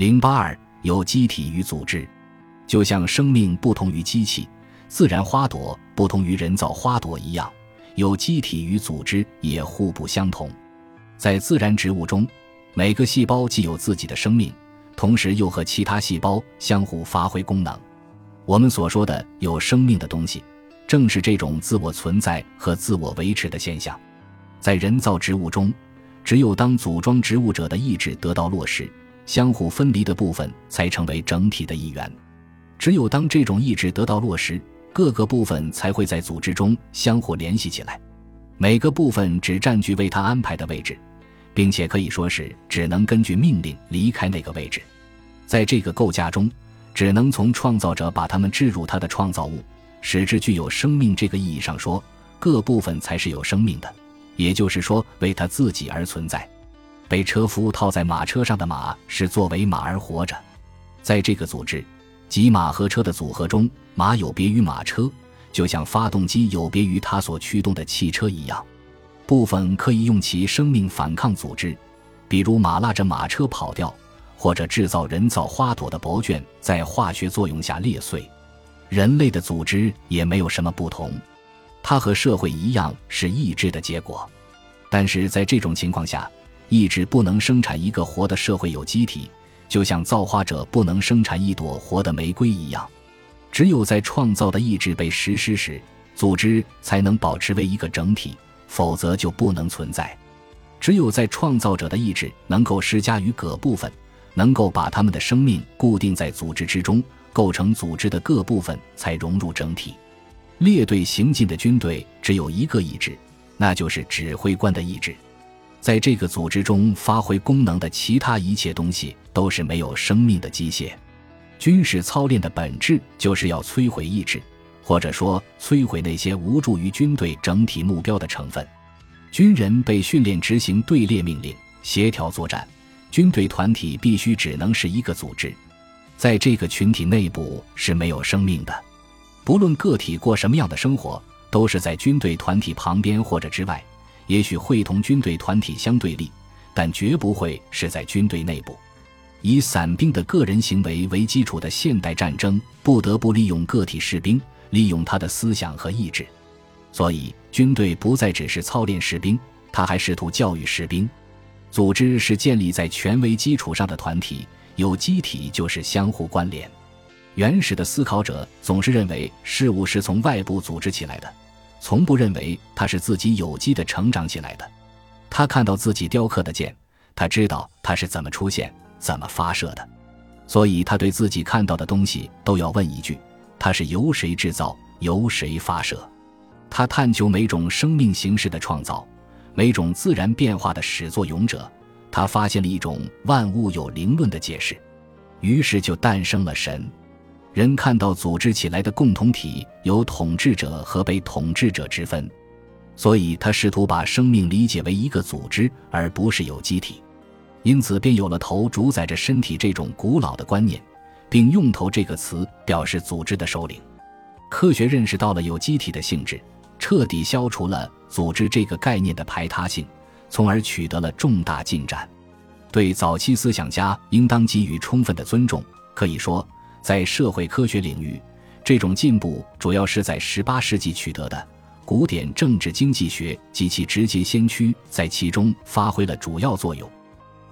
零八二有机体与组织，就像生命不同于机器、自然花朵不同于人造花朵一样，有机体与组织也互不相同。在自然植物中，每个细胞既有自己的生命，同时又和其他细胞相互发挥功能。我们所说的有生命的东西，正是这种自我存在和自我维持的现象。在人造植物中，只有当组装植物者的意志得到落实，相互分离的部分才成为整体的一员。只有当这种意志得到落实，各个部分才会在组织中相互联系起来。每个部分只占据为他安排的位置，并且可以说是只能根据命令离开那个位置。在这个构架中，只能从创造者把它们置入他的创造物，使之具有生命这个意义上说，各部分才是有生命的。也就是说，为他自己而存在。被车夫套在马车上的马是作为马而活着。在这个组织，即马和车的组合中，马有别于马车，就像发动机有别于它所驱动的汽车一样。部分可以用其生命反抗组织，比如马拉着马车跑掉，或者制造人造花朵的薄卷在化学作用下裂碎。人类的组织也没有什么不同。它和社会一样是意志的结果，但是在这种情况下，意志不能生产一个活的社会有机体，就像造化者不能生产一朵活的玫瑰一样。只有在创造的意志被实施时，组织才能保持为一个整体，否则就不能存在。只有在创造者的意志能够施加于各部分，能够把他们的生命固定在组织之中，构成组织的各部分才融入整体。列队行进的军队只有一个意志，那就是指挥官的意志。在这个组织中发挥功能的其他一切东西都是没有生命的机械。军事操练的本质就是要摧毁意志，或者说摧毁那些无助于军队整体目标的成分。军人被训练执行队列命令、协调作战。军队团体必须只能是一个组织，在这个群体内部是没有生命的。不论个体过什么样的生活，都是在军队团体旁边或者之外，也许会同军队团体相对立，但绝不会是在军队内部。以散兵的个人行为为基础的现代战争，不得不利用个体士兵，利用他的思想和意志。所以，军队不再只是操练士兵，他还试图教育士兵。组织是建立在权威基础上的团体，有机体就是相互关联。原始的思考者总是认为事物是从外部组织起来的，从不认为它是自己有机的成长起来的。他看到自己雕刻的剑，他知道它是怎么出现、怎么发射的，所以他对自己看到的东西都要问一句：它是由谁制造、由谁发射？他探求每种生命形式的创造，每种自然变化的始作俑者。他发现了一种万物有灵论的解释，于是就诞生了神。人看到组织起来的共同体有统治者和被统治者之分，所以他试图把生命理解为一个组织，而不是有机体，因此便有了“头主宰着身体”这种古老的观念，并用“头”这个词表示组织的首领。科学认识到了有机体的性质，彻底消除了组织这个概念的排他性，从而取得了重大进展。对早期思想家应当给予充分的尊重。可以说。在社会科学领域，这种进步主要是在18世纪取得的。古典政治经济学及其直接先驱在其中发挥了主要作用。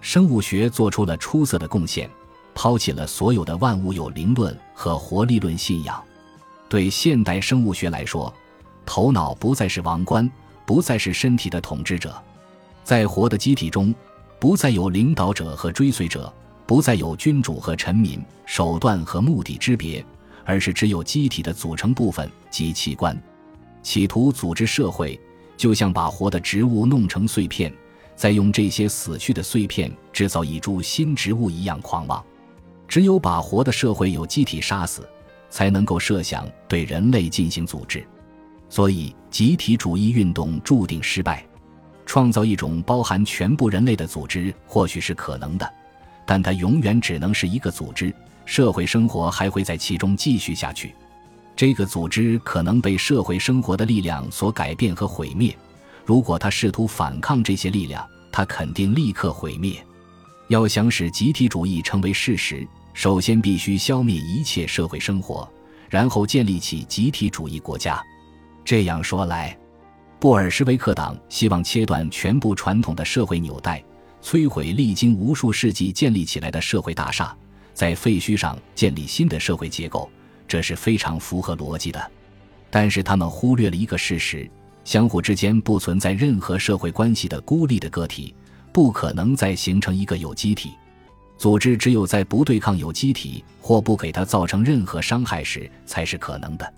生物学做出了出色的贡献，抛弃了所有的万物有灵论和活力论信仰。对现代生物学来说，头脑不再是王冠，不再是身体的统治者。在活的机体中，不再有领导者和追随者。不再有君主和臣民、手段和目的之别，而是只有机体的组成部分及器官。企图组织社会，就像把活的植物弄成碎片，再用这些死去的碎片制造一株新植物一样狂妄。只有把活的社会有机体杀死，才能够设想对人类进行组织。所以，集体主义运动注定失败。创造一种包含全部人类的组织，或许是可能的。但它永远只能是一个组织，社会生活还会在其中继续下去。这个组织可能被社会生活的力量所改变和毁灭。如果他试图反抗这些力量，他肯定立刻毁灭。要想使集体主义成为事实，首先必须消灭一切社会生活，然后建立起集体主义国家。这样说来，布尔什维克党希望切断全部传统的社会纽带，摧毁历经无数世纪建立起来的社会大厦，在废墟上建立新的社会结构，这是非常符合逻辑的。但是他们忽略了一个事实：相互之间不存在任何社会关系的孤立的个体。不可能再形成一个有机体组织，只有在不对抗有机体或不给它造成任何伤害时，才是可能的。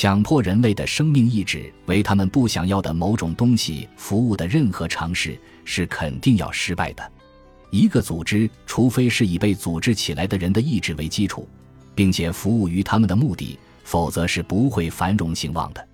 强迫人类的生命意志为他们不想要的某种东西服务的任何尝试是肯定要失败的。一个组织，除非是以被组织起来的人的意志为基础，并且服务于他们的目的，否则是不会繁荣兴旺的。